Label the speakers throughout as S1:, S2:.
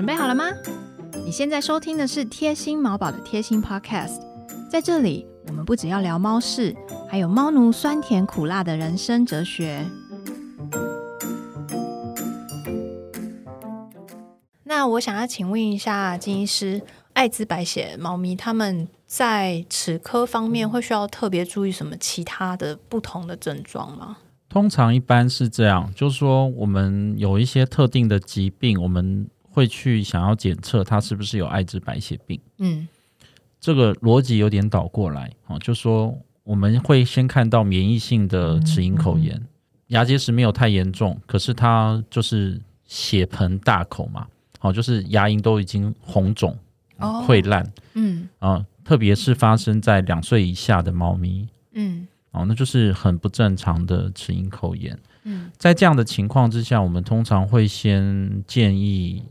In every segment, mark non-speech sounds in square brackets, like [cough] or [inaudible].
S1: 准备好了吗？你现在收听的是贴心毛宝的贴心 Podcast，在这里我们不只要聊猫事，还有猫奴酸甜苦辣的人生哲学。那我想要请问一下金医师，艾滋白血猫咪它们在齿科方面会需要特别注意什么其他的不同的症状吗？
S2: 通常一般是这样，就是说我们有一些特定的疾病，我们会去想要检测它是不是有艾滋白血病。
S1: 嗯。
S2: 这个逻辑有点倒过来哦，就说我们会先看到免疫性的齿龈口炎，牙结石没有太严重，可是它就是血盆大口嘛，哦，就是牙龈都已经红肿、
S1: 哦
S2: 溃烂
S1: 嗯。
S2: 啊、特别是发生在两岁以下的猫咪
S1: 嗯。
S2: 哦，那就是很不正常的齿龈口炎。
S1: 嗯。
S2: 在这样的情况之下，我们通常会先建议，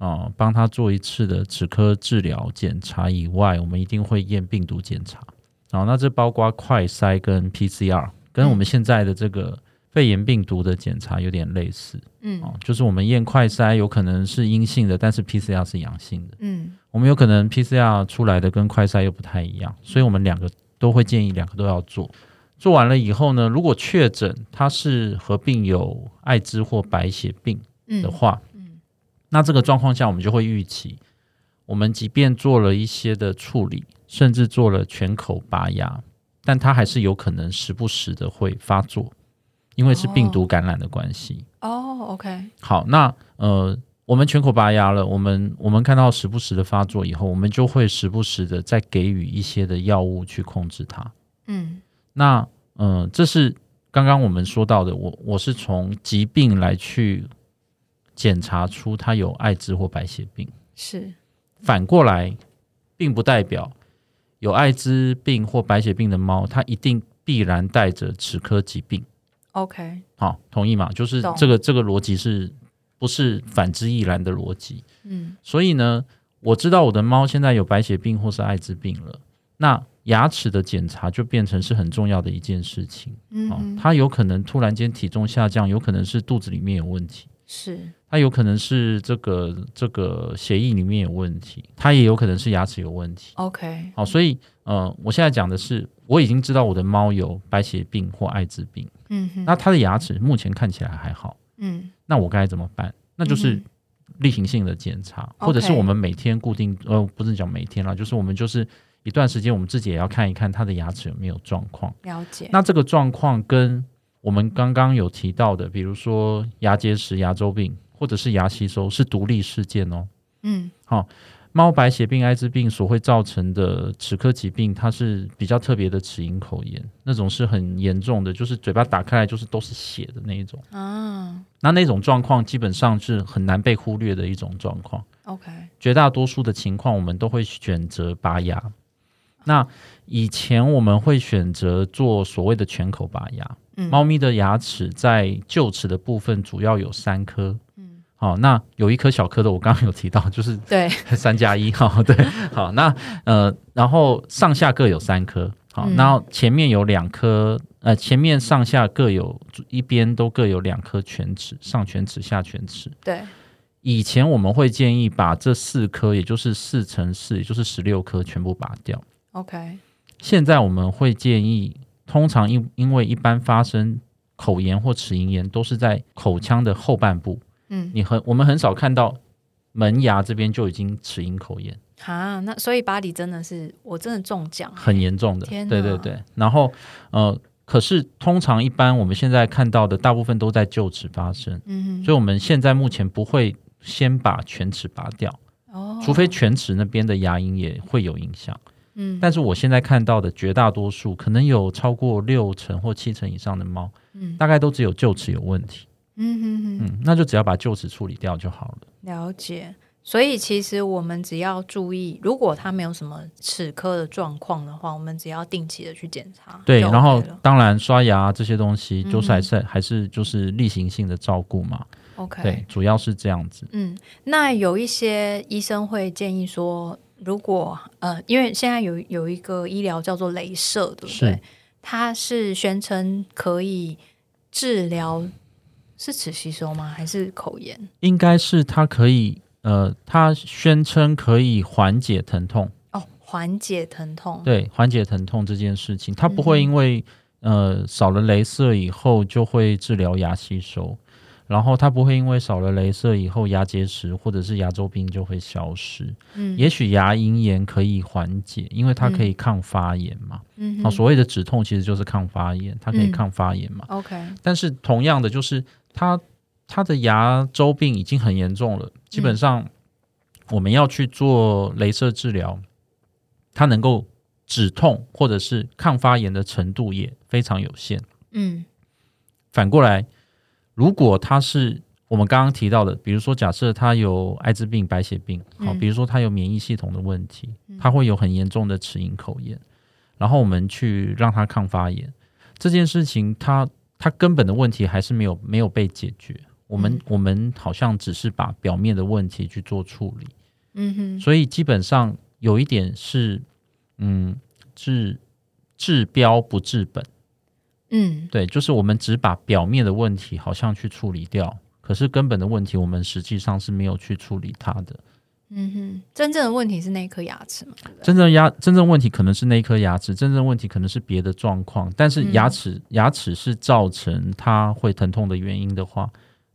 S2: 啊，帮他做一次的齿科治疗检查以外，我们一定会验病毒检查。啊，那这包括快筛跟 PCR，跟我们现在的这个肺炎病毒的检查有点类似。
S1: 嗯
S2: 哦，就是我们验快筛有可能是阴性的，但是 PCR 是阳性的。
S1: 嗯
S2: 我们有可能 PCR 出来的跟快筛又不太一样，所以我们两个都会建议两个都要做。做完了以后呢，如果确诊他是合并有艾滋或白血病
S1: 嗯
S2: 的话，那这个状况下我们就会预期，我们即便做了一些的处理，甚至做了全口拔牙，但它还是有可能时不时的会发作，因为是病毒感染的关系。
S1: 哦，OK，
S2: 好，那呃，我们全口拔牙了，我们我们看到时不时的发作以后，我们就会时不时的再给予一些的药物去控制它。
S1: 嗯
S2: 那嗯、呃这是刚刚我们说到的，我我是从疾病来去检查出它有艾滋或白血病。
S1: 是
S2: 反过来，并不代表有艾滋病或白血病的猫，它一定必然带着齿科疾病。
S1: OK，
S2: 好，同意吗？就是这个这个逻辑是不是反之亦然的逻辑？
S1: 嗯
S2: 所以呢，我知道我的猫现在有白血病或是艾滋病了，那牙齿的检查就变成是很重要的一件事情。哦
S1: 嗯哼，
S2: 它有可能突然间体重下降，有可能是肚子里面有问题，
S1: 是
S2: 它有可能是这个这个协议里面有问题，它也有可能是牙齿有问题。
S1: OK，
S2: 好，所以呃，我现在讲的是，我已经知道我的猫有白血病或艾滋病，
S1: 嗯哼，
S2: 那它的牙齿目前看起来还好。
S1: 嗯
S2: 那我该怎么办？那就是
S1: 嗯
S2: 例行性的检查或者是我们每天固定，呃，不是讲每天啦，就是我们就是一段时间，我们自己也要看一看它的牙齿有没有状况。
S1: 了解，
S2: 那这个状况跟我们刚刚有提到的，比如说牙结石、牙周病或者是牙吸收是独立事件哦。
S1: 嗯好
S2: 猫白血病、艾滋病所会造成的齿科疾病，它是比较特别的齿龈口炎，那种是很严重的，就是嘴巴打开来就是都是血的那一种。
S1: 啊
S2: 那那种状况基本上是很难被忽略的一种状况。
S1: ，OK，
S2: 绝大多数的情况，我们都会选择拔牙。那以前我们会选择做所谓的全口拔牙。
S1: 嗯
S2: 猫咪的牙齿在臼齿的部分主要有三颗。
S1: 嗯
S2: 好，那有一颗小颗的，我刚刚有提到，[laughs] 就是
S1: 对，
S2: 三加一 [laughs] 哈，对，好，那呃，然后上下各有三颗，好，
S1: 嗯
S2: 然后前面有两颗，呃，前面上下各有一边都各有两颗犬齿，上犬齿、下犬齿。
S1: 对，
S2: 以前我们会建议把这四颗，也就是四乘四，也就是十六颗全部拔掉。
S1: OK，
S2: 现在我们会建议，通常因因为一般发生口炎或齿龈炎都是在口腔的后半部，
S1: 嗯，
S2: 你很我们很少看到门牙这边就已经齿龈口炎。
S1: 哈，那所以巴黎真的是我真的中奖，
S2: 很严重的，对对对。然后呃，可是通常一般我们现在看到的大部分都在臼齿发生，
S1: 嗯
S2: 所以我们现在目前不会先把犬齿拔掉，
S1: 哦，
S2: 除非犬齿那边的牙龈也会有影响。
S1: 嗯，
S2: 但是我现在看到的绝大多数，可能有超过六成或七成以上的猫，
S1: 嗯
S2: 大概都只有臼齿有问题。
S1: 嗯哼哼，
S2: 嗯，那就只要把臼齿处理掉就好了。
S1: 了解。所以其实我们只要注意，如果它没有什么齿科的状况的话，我们只要定期的去检查。
S2: 对，然后当然刷牙这些东西，
S1: 嗯
S2: 就是还是、还是就是例行性的照顾嘛。
S1: OK，
S2: 对，主要是这样子。
S1: 嗯，那有一些医生会建议说，如果呃，因为现在有有一个医疗叫做镭射，对不对？它是宣称可以治疗是齿吸收吗？还是口炎？
S2: 应该是它可以呃，它宣称可以缓解疼痛，
S1: 哦，缓解疼痛，
S2: 对，缓解疼痛这件事情，它不
S1: 嗯
S2: 会因为、呃少了镭射以后就会治疗牙吸收，然后它不会因为少了镭射以后牙结石或者是牙周病就会消失。
S1: 嗯，
S2: 也许牙龈炎可以缓解，因为它可以抗发炎嘛。啊，
S1: 嗯啊
S2: 所谓的止痛其实就是抗发炎，它可以
S1: 嗯
S2: 抗发炎嘛。
S1: ，OK，
S2: 但是同样的，就是它它的牙周病已经很严重了，基本上我们要去做镭射治疗，它能够止痛或者是抗发炎的程度也非常有限。
S1: 嗯
S2: 反过来，如果他是我们刚刚提到的，比如说假设他有艾滋病、白血病，好，
S1: 嗯
S2: 比如说他有免疫系统的问题，他会有很严重的齿龈口炎，然后我们去让他抗发炎，这件事情他他根本的问题还是没有没有被解决。我们、
S1: 嗯。
S2: 我们好像只是把表面的问题去做处理，
S1: 嗯哼，
S2: 所以基本上有一点是，嗯，治治标不治本。
S1: 嗯
S2: 对，就是我们只把表面的问题好像去处理掉，可是根本的问题我们实际上是没有去处理它的。
S1: 嗯哼，真正的问题是那一颗牙齿嘛？对对
S2: 真正牙真正问题可能是那一颗牙齿，真正问题可能是别的状况。但是牙齿、牙齿是造成它会疼痛的原因的话，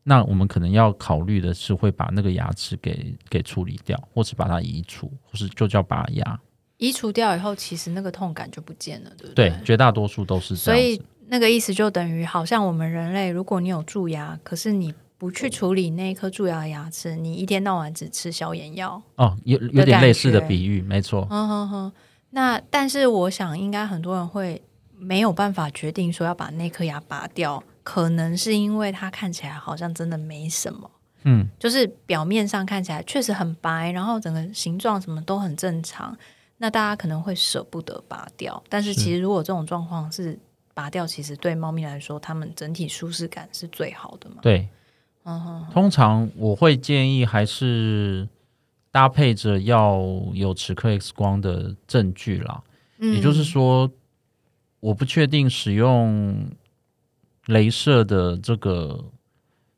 S2: 那我们可能要考虑的是会把那个牙齿给给处理掉，或是把它移除，或是就叫拔牙。
S1: 移除掉以后，其实那个痛感就不见了，对不
S2: 对
S1: 对，
S2: 绝大多数都是这
S1: 所以
S2: 样子。
S1: 那个意思就等于，好像我们人类，如果你有蛀牙，可是你不去处理那一颗蛀牙的牙齿，你一天到晚只吃消炎药，
S2: 哦，有有点类似的比喻，没错。
S1: 嗯哼哼。那但是我想，应该很多人会没有办法决定说要把那颗牙拔掉，可能是因为它看起来好像真的没什么。
S2: 嗯，
S1: 就是表面上看起来确实很白，然后整个形状什么都很正常，那大家可能会舍不得拔掉。但是
S2: 是
S1: 其实如果这种状况是拔掉，其实对猫咪来说，它们整体舒适感是最好的嘛。
S2: 对。
S1: 嗯，
S2: 通常我会建议还是搭配着要有齿科 X 光的证据啦，
S1: 嗯。
S2: 也就是说，我不确定使用镭射的这个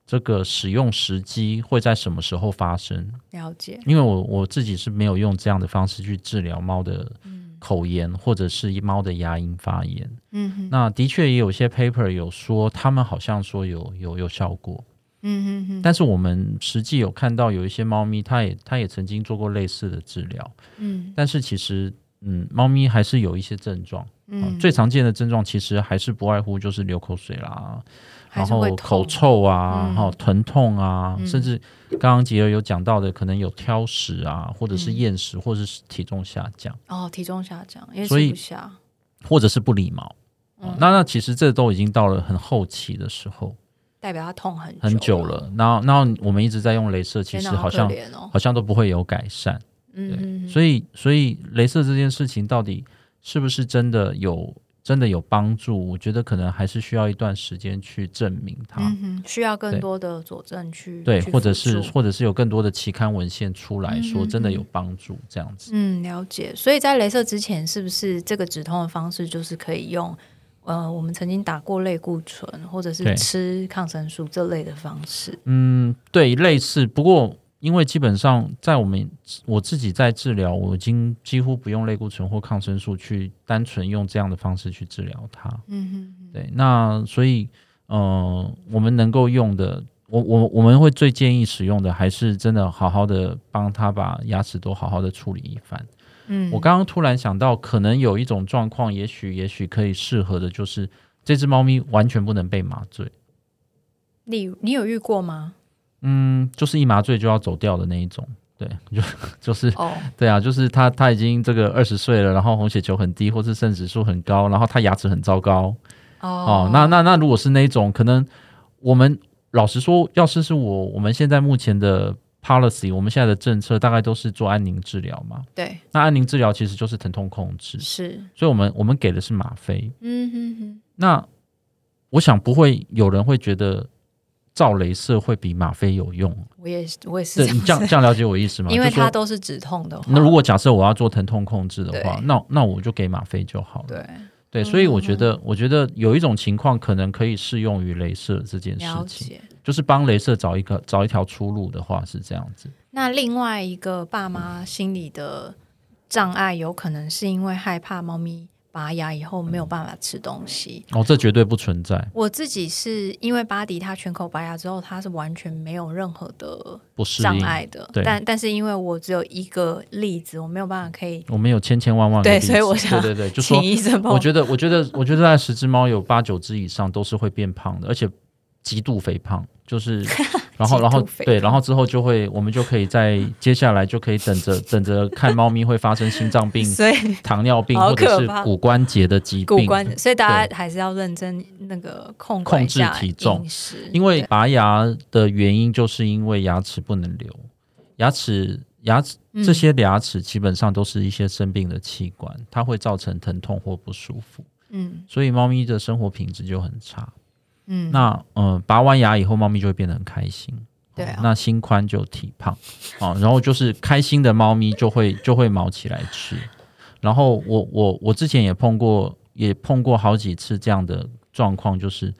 S2: 这个使用时机会在什么时候发生，
S1: 了解，
S2: 因为我我自己是没有用这样的方式去治疗猫的口炎或者是猫的牙龈发炎。
S1: 嗯，
S2: 那的确也有些 paper 有说，他们好像说有有有效果。
S1: 嗯哼哼，
S2: 但是我们实际有看到有一些猫咪，它也它也曾经做过类似的治疗，
S1: 嗯
S2: 但是其实嗯，猫咪还是有一些症状，
S1: 嗯
S2: 哦最常见的症状其实还是不外乎就是流口水啦，然后口臭啊，
S1: 嗯
S2: 然后疼痛啊，
S1: 嗯
S2: 甚至刚刚杰儿有讲到的，可能有挑食啊，或者是
S1: 嗯
S2: 厌食，或者是体重下降，
S1: 哦，体重下降，因为
S2: 所以
S1: 吃不下。
S2: 或者是不理毛。哦
S1: 嗯
S2: 那那其实这都已经到了很后期的时候，
S1: 代表他痛很
S2: 很久
S1: 了，
S2: 了。然后，然后我们一直在用镭射，其实好像。好像都不会有改善。
S1: 嗯，
S2: 所以所以镭射这件事情到底是不是真的有真的有帮助？我觉得可能还是需要一段时间去证明它。
S1: 嗯，需要更多的佐证去
S2: 对，
S1: 去
S2: 或者是或者是有更多的期刊文献出来
S1: 嗯
S2: 说真的有帮助这样子。
S1: 嗯，了解。所以在镭射之前，是不是这个止痛的方式就是可以用呃，我们曾经打过类固醇或者是吃抗生素这类的方式？
S2: 嗯，对，类似。不过因为基本上在我们我自己在治疗，我已经几乎不用类固醇或抗生素去单纯用这样的方式去治疗它。
S1: 嗯哼，
S2: 对，那所以，呃，我们能够用的，我我我们会最建议使用的，还是真的好好的帮他把牙齿都好好的处理一番。
S1: 嗯，
S2: 我刚刚突然想到，可能有一种状况，也许也许可以适合的，就是这只猫咪完全不能被麻醉，
S1: 你你有遇过吗？
S2: 嗯，就是一麻醉就要走掉的那一种。对，就就是
S1: 哦，
S2: 对啊，就是他他已经这个二十岁了，然后红血球很低，或是肾指数很高，然后他牙齿很糟糕，
S1: 哦
S2: 哦，那那那如果是那一种，可能我们老实说，要是是我我们现在目前的 policy，我们现在的政策大概都是做安宁治疗嘛。
S1: 对，
S2: 那安宁治疗其实就是疼痛控制，
S1: 是，
S2: 所以我们我们给的是吗啡。
S1: 嗯哼哼，
S2: 那我想不会有人会觉得照镭射会比吗啡有用。
S1: 我也是，我也是
S2: 对你这样这样了解我意思吗？
S1: 因为它都是止痛的话，
S2: 那如果假设我要做疼痛控制的话，那那我就给吗啡就好了。
S1: 对
S2: 对，所以我觉
S1: 嗯
S2: 得，我觉得有一种情况可能可以适用于镭射这件事情。就是帮镭射找一个找一条出路的话是这样子。
S1: 那另外一个爸妈心理的障碍，有可能是因为害怕猫咪拔牙以后没有办法吃东西。
S2: 哦，这绝对不存在，
S1: 我自己是因为巴迪他全口拔牙之后，他是完全没有任何的
S2: 不适应。
S1: 障碍的。
S2: 对
S1: 但但是因为我只有一个例子，我没有办法可以
S2: 我们有千千万万个
S1: 对
S2: 例子
S1: 所以我想
S2: 对对对，就说
S1: 请医生帮我。
S2: 我觉得，我觉得，我觉得在十只猫有八九只以上都是会变胖的，而且极度肥胖，就是，然后，然后对，然后之后就会，我们就可以在接下来就可以等着 [laughs] 等着看猫咪会发生心脏病、[laughs] 糖尿病或者是骨关节的疾病。
S1: 骨关，所以大家还是要认真那个控管
S2: 控制体重，因为拔牙的原因，就是因为牙齿不能留，牙齿牙齿
S1: 嗯。
S2: 这些牙齿基本上都是一些生病的器官，它会造成疼痛或不舒服，
S1: 嗯。
S2: 所以猫咪的生活品质就很差。
S1: 嗯，
S2: 那呃，拔完牙以后，猫咪就会变得很开心。
S1: 对啊
S2: 哦那心宽就体胖啊、然后就是开心的猫咪就会就会毛起来吃。然后我我我之前也碰过，也碰过好几次这样的状况，就是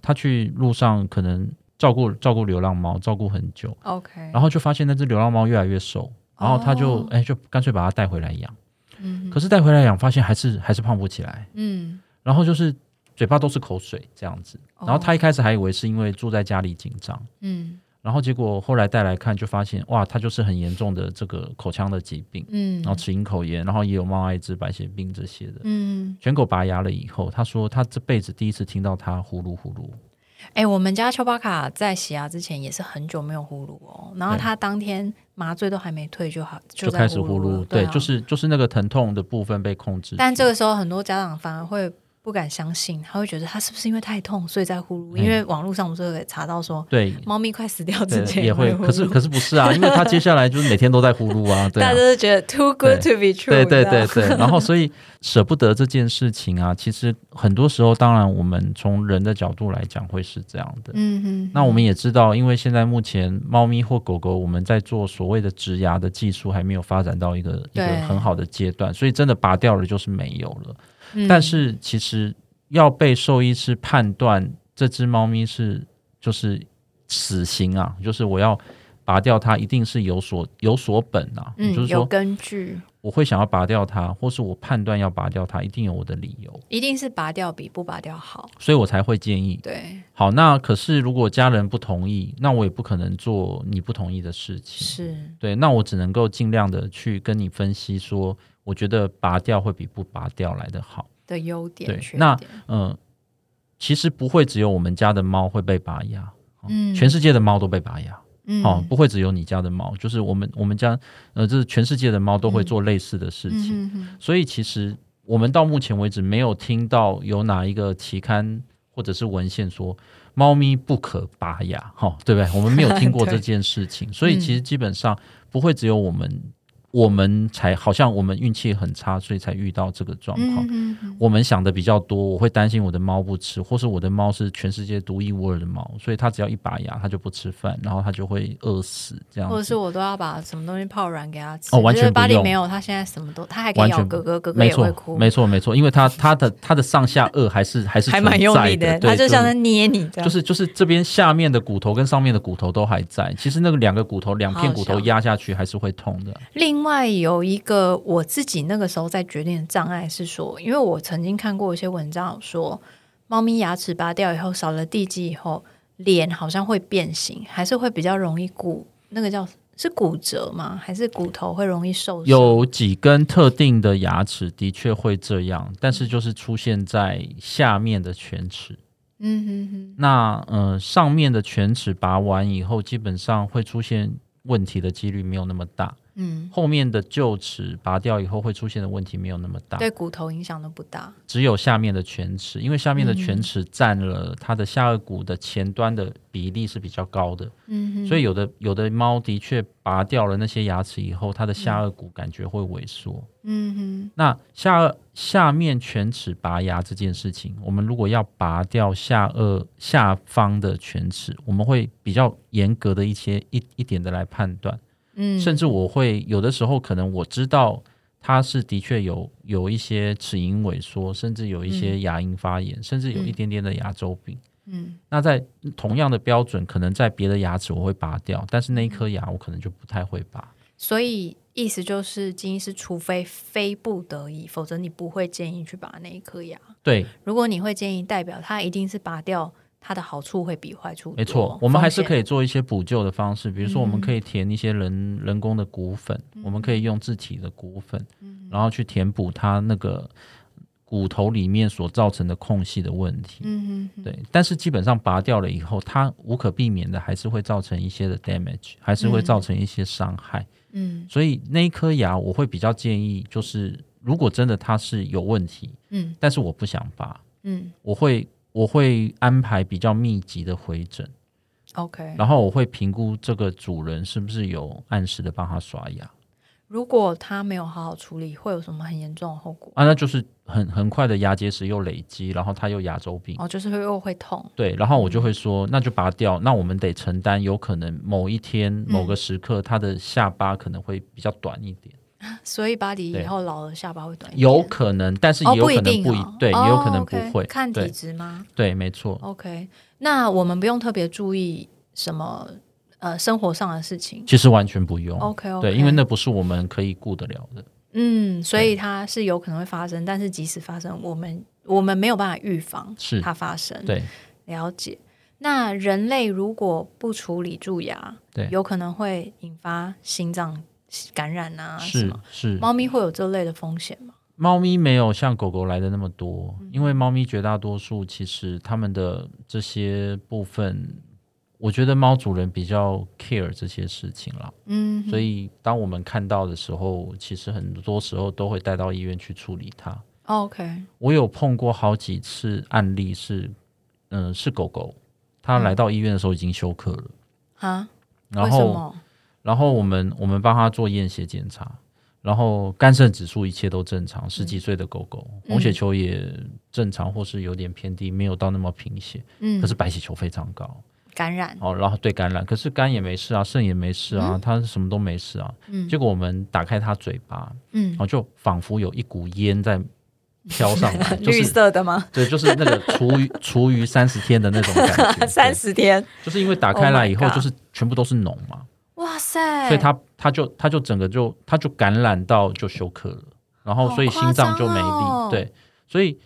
S2: 他去路上可能照顾照顾流浪猫，照顾很久
S1: ，OK，
S2: 然后就发现那只流浪猫越来越瘦，然后他就
S1: 哦
S2: 哎、就干脆把它带回来养。
S1: 嗯
S2: 可是带回来养，发现还是还是胖不起来。
S1: 嗯
S2: 然后就是嘴巴都是口水这样子。
S1: 哦。
S2: 然后他一开始还以为是因为住在家里紧张，
S1: 嗯。
S2: 然后结果后来带来看，就发现哇，他就是很严重的这个口腔的疾病，
S1: 嗯，
S2: 然后齿龈口炎，然后也有猫艾滋、白血病这些的。
S1: 嗯，
S2: 全狗拔牙了以后，他说他这辈子第一次听到他呼噜呼噜，
S1: 哎、我们家丘巴卡在洗牙之前也是很久没有呼噜哦，然后他当天麻醉都还没退就好，在
S2: 就开始呼
S1: 噜
S2: 对，
S1: 啊。
S2: 就是就是那个疼痛的部分被控制。
S1: 但这个时候很多家长反而会不敢相信，他会觉得他是不是因为太痛所以在呼噜？
S2: 嗯
S1: 因为网络上我们是可以查到说，
S2: 对
S1: 猫咪快死掉之前
S2: 也会，可是可是不是啊，[laughs] 因为他接下来就是每天都在呼噜啊，对啊
S1: 大家。都是觉得 too good to be true，
S2: 对对对对，然后所以舍不得这件事情啊，其实很多时候，当然我们从人的角度来讲会是这样的。
S1: 嗯嗯，
S2: 那我们也知道，因为现在目前猫咪或狗狗，我们在做所谓的植牙的技术还没有发展到一个一个很好的阶段，所以真的拔掉了就是没有了。
S1: 嗯
S2: 但是其实要被兽医师判断这只猫咪是就是死刑啊，就是我要拔掉它，一定是有所有所本啊，
S1: 嗯
S2: 就是说
S1: 根据，
S2: 我会想要拔掉它，或是我判断要拔掉它，一定有我的理由，
S1: 一定是拔掉比不拔掉好。
S2: 所以我才会建议。
S1: 对，
S2: 好，那可是如果家人不同意，那我也不可能做你不同意的事情。
S1: 是，
S2: 对，那我只能够尽量的去跟你分析说，我觉得拔掉会比不拔掉来的好。
S1: 的优点、
S2: 对那嗯，其实不会只有我们家的猫会被拔牙，
S1: 嗯
S2: 全世界的猫都被拔牙。
S1: 嗯
S2: 哦，不会只有你家的猫，就是我们我们家呃，这是全世界的猫都会做类似的事情。所以其实我们到目前为止没有听到有哪一个期刊或者是文献说猫咪不可拔牙，哈、对不对？我们没有听过 [laughs] 这件事情，所以其实基本上不会只有我们，我们才好像我们运气很差，所以才遇到这个状况。
S1: 嗯
S2: 我们想的比较多，我会担心我的猫不吃，或是我的猫是全世界独一无二的猫，所以它只要一拔牙，它就不吃饭，然后它就会饿死这样。
S1: 或者是我都要把什么东西泡软给它吃。
S2: 哦完全
S1: 就是巴黎没有，它现在什么都，它还可以咬哥哥，哥哥也会哭，，
S2: 没错，没错，因为它它的它的上下颚还是还是
S1: 还蛮用力的，
S2: 对是
S1: 他就像在捏你这样。
S2: 就是就是这边下面的骨头跟上面的骨头都还在，其实那个两个骨头两片骨头压下去还是会痛的。
S1: 另外有一个我自己那个时候在决定的障碍是说，因为我曾经看过一些文章说，猫咪牙齿拔掉以后少了地基以后，脸好像会变形，还是会比较容易骨那个叫是骨折吗？还是骨头会容易受伤？
S2: 有几根特定的牙齿的确会这样，但是就是出现在下面的犬齿。
S1: 嗯哼哼，
S2: 那呃上面的犬齿拔完以后，基本上会出现问题的几率没有那么大。
S1: 嗯，
S2: 后面的臼齿拔掉以后会出现的问题没有那么大，
S1: 对骨头影响都不大。
S2: 只有下面的犬齿，因为下面的犬齿占了它的下颚骨的前端的比例是比较高的，
S1: 嗯哼，
S2: 所以有的有的猫的确拔掉了那些牙齿以后，它的下颚骨感觉会萎缩。
S1: 嗯哼，
S2: 那下颚下面犬齿拔牙这件事情，我们如果要拔掉下颚下方的犬齿，我们会比较严格的一些一一点的来判断。
S1: 嗯，
S2: 甚至我会有的时候可能我知道它是的确有有一些齿龈萎缩，甚至有一些牙龈发炎，甚至有一点点的牙周病。
S1: 嗯
S2: 那在同样的标准，可能在别的牙齿我会拔掉，但是那一颗牙我可能就不太会拔。
S1: 所以意思就是，金医师除非非不得已，否则你不会建议去拔那一颗牙。
S2: 对，
S1: 如果你会建议，代表他一定是拔掉，它的好处会比坏处。
S2: 没错，我们还是可
S1: 以。
S2: 做一些补救的方式，比如说我们可以填一些人、人工的骨粉，我们可以用自体的骨粉，然后去填补它那个骨头里面所造成的空隙的问题。
S1: 嗯哼，
S2: 对，但是基本上拔掉了以后，它无可避免的还是会造成一些的 damage，还是会造成一些伤害。
S1: 嗯
S2: 所以那一颗牙，我会比较建议，就是如果真的它是有问题，
S1: 嗯
S2: 但是我不想拔，
S1: 嗯
S2: 我会我会安排比较密集的回诊
S1: ，，OK。
S2: 然后我会评估这个主人是不是有按时的帮他刷牙
S1: 如果他没有好好处理，会有什么很严重的后果？
S2: 啊，那就是很很快的牙结石又累积，然后他又牙周病。
S1: 哦，就是会又会痛。
S2: 对，然后我就会说，那就拔掉。那我们得承担，有可能某一天、某个时刻，他的下巴可能会比较短一点，
S1: 所以巴黎以后老了下巴会短一点。
S2: 有可能，但是也有可能不一，对，
S1: 哦
S2: 也有可能不会。
S1: 看体质吗
S2: 对，没错。
S1: ？OK，那我们不用特别注意什么呃生活上的事情。
S2: 其实完全不用。
S1: OK OK，
S2: 对，因为那不是我们可以顾得了的。
S1: 嗯，所以它是有可能会发生，但是即使发生，我们我们没有办法预防
S2: 是
S1: 它发生。
S2: 对，
S1: 了解。那人类如果不处理蛀牙，
S2: 对
S1: 有可能会引发心脏感染啊什
S2: 是
S1: 么？
S2: 是。
S1: 猫咪会有这类的风险吗？
S2: 猫咪没有像狗狗来的那么多，
S1: 嗯
S2: 因为猫咪绝大多数其实它们的这些部分，我觉得猫主人比较 care 这些事情啦。
S1: 嗯，
S2: 所以当我们看到的时候，其实很多时候都会带到医院去处理它。
S1: OK，
S2: 我有碰过好几次案例是，嗯、是狗狗，它来到医院的时候已经休克了，
S1: 啊？
S2: 然后
S1: 为什么？
S2: 然后我们我们帮他做验血检查，然后肝肾指数一切都正常，十几岁的狗狗，
S1: 嗯。
S2: 红血球也正常，或是有点偏低，没有到那么贫血，
S1: 嗯。
S2: 可，是白血球非常高。
S1: 感染。
S2: 哦，然后对感染，可是肝也没事啊，肾也没事啊，他什么都没事啊，
S1: 嗯。
S2: 结果我们打开他嘴巴，
S1: 嗯。
S2: 然，后就仿佛有一股烟在飘上来，[laughs] 就
S1: 绿色的吗？
S2: 对，就是那个厨余 [laughs] 厨余三十天的那种感觉，
S1: 三十天，
S2: 就是因为打开来以
S1: Oh
S2: 后就是全部都是脓嘛，
S1: 哇塞！
S2: 所以它它就它就整个就它就感染到就休克了，然后所以心脏就没力，
S1: 哦
S2: 对，所以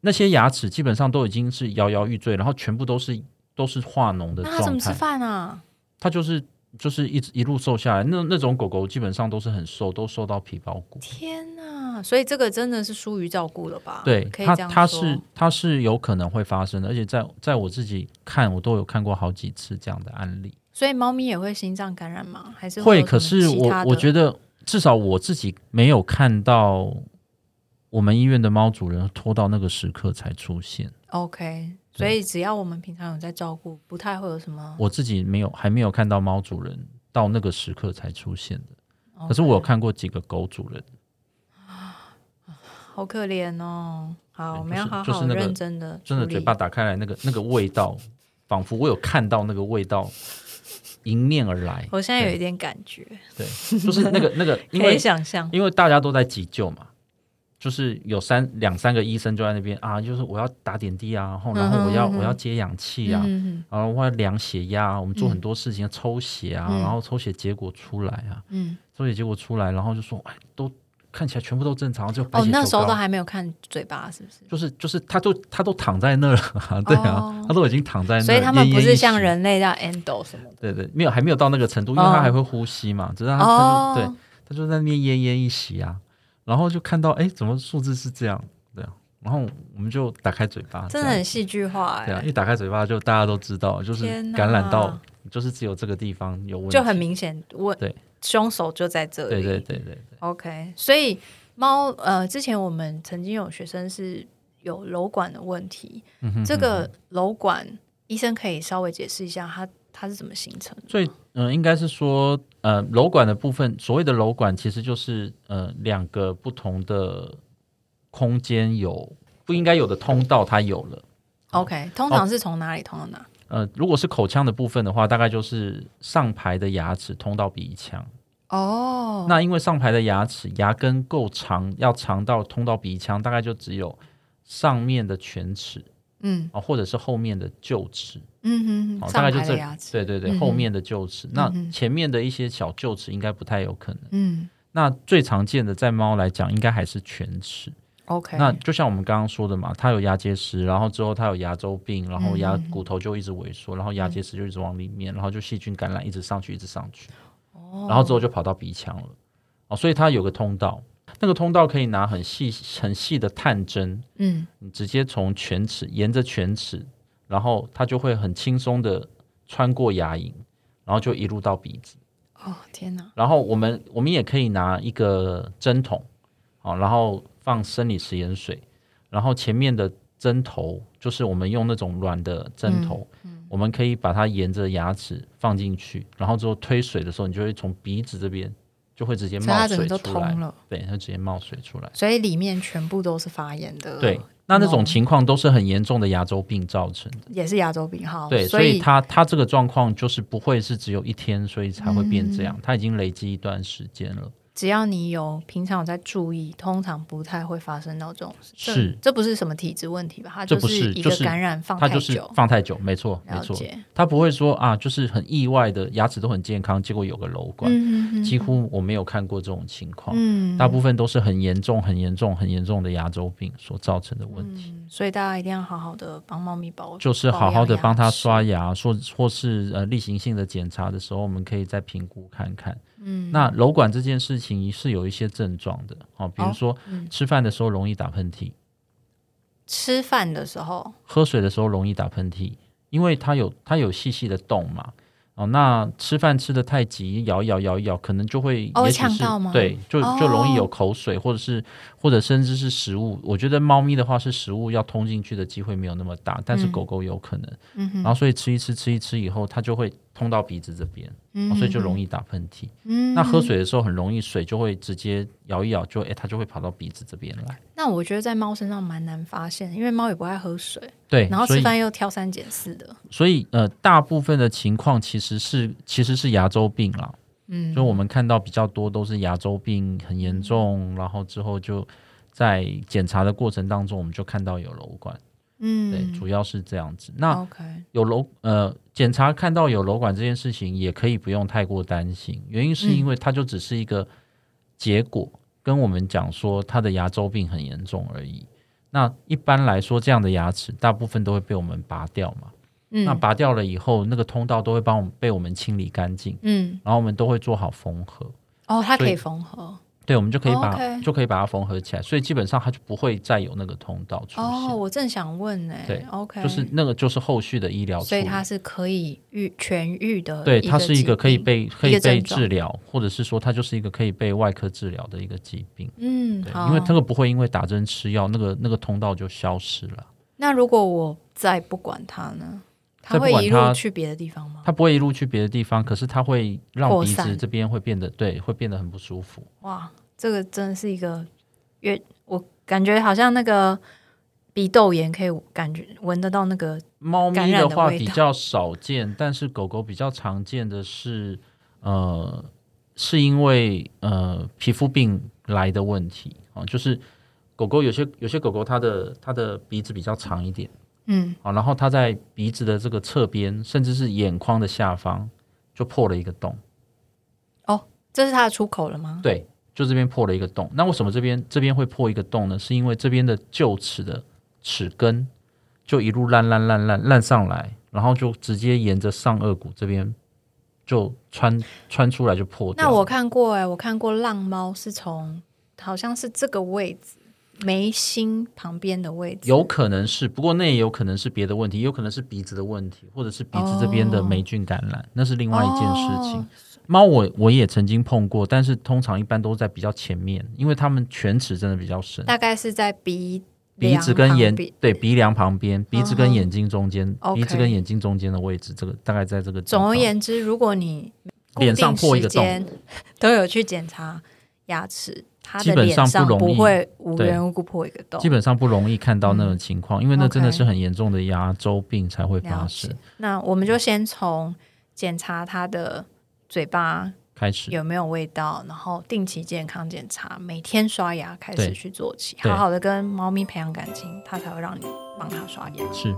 S2: 那些牙齿基本上都已经是摇摇欲坠，然后全部都是都是化脓的
S1: 那他怎么吃
S2: 状态，
S1: 饭啊？
S2: 他就是就是一直一路瘦下来，那那种狗狗基本上都是很瘦，都瘦到皮包骨。
S1: 天哪！所以这个真的是疏于照顾了吧？
S2: 对它，它是它是有可能会发生的，而且在在我自己看，我都有看过好几次这样的案例。
S1: 所以猫咪也会心脏感染吗？还是
S2: 会，可是我我觉得至少我自己没有看到我们医院的猫主人拖到那个时刻才出现
S1: ，OK。所以只要我们平常有在照顾，不太会有什么。
S2: 我自己没有还没有看到猫主人到那个时刻才出现的。可是我有看过几个狗主人，
S1: 好可怜哦。好，
S2: 对
S1: 我们要好好
S2: 就是就是那个
S1: 认真的
S2: 真的嘴巴打开来那个那个味道，仿佛我有看到那个味道迎面而来。
S1: 我现在有一点感觉，
S2: 对，就是那个那个，[laughs] 因
S1: 可以
S2: 为
S1: 想象。
S2: 因为大家都在急救嘛，就是有三两三个医生就在那边啊，就是我要打点滴啊，然后然后我要、我要接氧气啊，
S1: 嗯
S2: 然后我要量血压啊，我们做
S1: 嗯
S2: 很多事情，抽血啊，
S1: 嗯
S2: 然后抽血结果出来啊，
S1: 嗯，
S2: 抽血结果出来，然后就说哎，都看起来全部都正常，就
S1: 哦。那时候都还没有看嘴巴，是不是？
S2: 就是就是，他都他都躺在那儿了啊，[laughs] 对啊，
S1: 哦。
S2: 他都已经躺在那，
S1: 所以他们不是像，人类叫 endo 什么的。
S2: 对对，没有还没有到那个程度，因为
S1: 哦
S2: 他还会呼吸嘛，只是他、
S1: 哦
S2: 他就对，他就在那边奄奄一息啊，然后就看到哎，怎么数字是这样，对啊，然后我们就打开嘴巴，
S1: 真的很戏剧化
S2: 对啊，
S1: 哎，
S2: 一打开嘴巴就大家都知道，就是感染到，就是只有这个地方有问题，
S1: 就很明显，我
S2: 对
S1: 凶手就在这里。
S2: 对对对对对
S1: ，OK，所以猫呃，之前我们曾经有学生是有瘘管的问题，
S2: 嗯哼
S1: 这个瘘管医生可以稍微解释一下它它是怎么形成的？
S2: 最嗯、呃应该是说呃瘘管的部分，所谓的瘘管其实就是呃两个不同的空间有不应该有的通道，它有了。
S1: OK，通常是从哪里通到哪？
S2: 呃，如果是口腔的部分的话，大概就是上排的牙齿通到鼻腔。
S1: 哦，
S2: 那因为上排的牙齿牙根够长，要长到通到鼻腔，大概就只有上面的犬齿
S1: 嗯
S2: 啊，或者是后面的臼齿，
S1: 嗯嗯，
S2: 哦，
S1: 上
S2: 大概就这对对对，
S1: 嗯
S2: 后面的臼齿，那前面的一些小臼齿应该不太有可能。
S1: 嗯
S2: 那最常见的在猫来讲，应该还是犬齿。
S1: ，OK，
S2: 那就像我们刚刚说的嘛，它有牙结石，然后之后它有牙周病，然后牙
S1: 嗯
S2: 骨头就一直萎缩，然后牙结石就一直往里面，然后就细菌感染一直上去，一直上去，
S1: 哦
S2: 然后之后就跑到鼻腔了。哦，所以它有个通道，那个通道可以拿很细很细的探针，
S1: 嗯
S2: 你直接从犬齿沿着犬齿，然后它就会很轻松的穿过牙龈，然后就一路到鼻子。
S1: 哦天哪，
S2: 然后我们我们也可以拿一个针筒，好，然后放生理食盐水，然后前面的针头就是我们用那种软的针头，我们可以把它沿着牙齿放进去，然后之后推水的时候，你就会从鼻子这边就会直接冒水出来
S1: 通，了，
S2: 对，它直接冒水出来。
S1: 所以里面全部都是发炎的，
S2: 对，那那种情况都是很严重的牙周病造成的。
S1: 也是牙周病哈，
S2: 对，
S1: 所
S2: 所以它它这个状况就是不会是只有一天，所以才会变这样，
S1: 嗯
S2: 它已经累积一段时间了。
S1: 只要你有平常有在注意，通常不太会发生到这种事。这
S2: 是
S1: 这不是什么体质问题吧？它
S2: 就不
S1: 是一个感染放
S2: 它就是
S1: 太久，
S2: 放太久，没错没错。它不会说啊，就是很意外的牙齿都很健康，结果有个瘘管，几乎我没有看过这种情况，
S1: 嗯
S2: 大部分都是很严重、很严重、很严重的牙周病所造成的问题。
S1: 嗯，所以大家一定要好好的帮猫咪保，
S2: 就是好好的帮它刷牙，或或是呃例行性的检查的时候，我们可以再评估看看。
S1: 嗯，
S2: 那瘘管这件事情是有一些症状的，哦，比如
S1: 哦
S2: 说、
S1: 嗯。
S2: 吃饭的时候容易打喷嚏，
S1: 吃饭的时候，
S2: 喝水的时候容易打喷嚏，因为它有它有细细的洞嘛。哦，那吃饭吃的太急，咬一咬咬一咬，可能就会
S1: 哦
S2: 也许是
S1: 呛到吗？
S2: 对，就
S1: 哦
S2: 就容易有口水，或者是或者甚至是食物。我觉得猫咪的话是食物要通进去的机会没有那么大，但是
S1: 嗯。
S2: 狗狗有可能。
S1: 嗯哼，
S2: 然后所以吃一吃吃一吃以后，它就会通到鼻子这边，
S1: 嗯
S2: 哦所以就容
S1: 易。
S2: 打喷嚏。
S1: 嗯
S2: 那喝水的时候很容易水就会直接摇一摇就，诶它就会跑到鼻子这边来。
S1: 那我觉得在猫身上蛮难发现，因为猫也不爱喝水，
S2: 对，
S1: 然后吃饭又挑三拣四的。
S2: 所以呃，大部分的情况其实是其实是牙周病啦。
S1: 嗯，
S2: 就我们看到比较多都是牙周病很严重，然后之后就在检查的过程当中，我们就看到有瘘管，
S1: 嗯，
S2: 对，主要是这样子。那有瘘呃，检查看到有瘘管这件事情，也可以不用太过担心，原因是因为它就只是一个结果，跟我们讲说他的牙周病很严重而已。那一般来说，这样的牙齿大部分都会被我们拔掉嘛。
S1: 嗯，
S2: 那拔掉了以后，那个通道都会帮我们被我们清理干净，
S1: 嗯，
S2: 然后我们都会做好缝合。
S1: 哦，它可以缝合。
S2: 对，我们就可以把、就可以把它缝合起来，所以基本上它就不会再有那个通道出现。
S1: 哦，我正想问呢、
S2: 对
S1: ，OK，
S2: 就是那个就是后续的医疗，
S1: 所以它是可以愈痊愈的，
S2: 对它是一个可以，被可以被治疗，或者是说它就是一个可以被外科治疗的一个疾病。
S1: 嗯，
S2: 对，
S1: 好，
S2: 因为这个不会因为打针吃药，那个那个通道就消失了，
S1: 那如果我再不管它呢？它会一路去别的地方吗？
S2: 它不会一路去别的地方，可是它会让鼻子这边会变得对，会变得很不舒服。
S1: 哇，这个真的是一个越我感觉好像那个鼻窦炎可以感觉闻得到那个
S2: 猫咪的话比较少见，但是狗狗比较常见的是，呃，是因为呃皮肤病来的问题啊、就是狗狗有些有些狗狗它的它的鼻子比较长一点
S1: 嗯
S2: 啊、然后它在鼻子的这个侧边，甚至是眼眶的下方就破了一个洞，哦
S1: 这是它的出口了吗？
S2: 对，就这边破了一个洞。那为什么这边这边会破一个洞呢？是因为这边的臼齿的齿根就一路烂烂烂烂烂上来，然后就直接沿着上颚骨这边就穿穿出来就破掉。
S1: 那我看过哎、我看过浪猫是从好像是这个位置眉心旁边的位置，
S2: 有可能是，不过那也有可能是别的问题，也有可能是鼻子的问题，或者是鼻子这边的
S1: 哦
S2: 霉菌感染，那是另外一件事情。
S1: 哦
S2: 猫我我也曾经碰过，但是通常一般都在比较前面，因为它们犬齿真的比较深。
S1: 大概是在鼻
S2: 鼻子跟眼对鼻梁旁边，鼻子跟眼睛中间鼻子跟眼睛中间的位置，这个大概在这个
S1: 总而言之，如果你
S2: 脸上破一个
S1: 洞。[laughs] 都有去检查牙齿，
S2: 基本上
S1: 脸上
S2: 不容易
S1: 不会无缘无故破一个洞
S2: 基。本上不容易看到那种情况，因为那真的是很严重的牙周病才会发生。。
S1: 那我们就先从检查它的嘴巴
S2: 开始，
S1: 有没有味道，然后定期健康检查，每天刷牙开始去做起，好好的跟猫咪培养感情，它才会让你帮它刷牙。
S2: 是。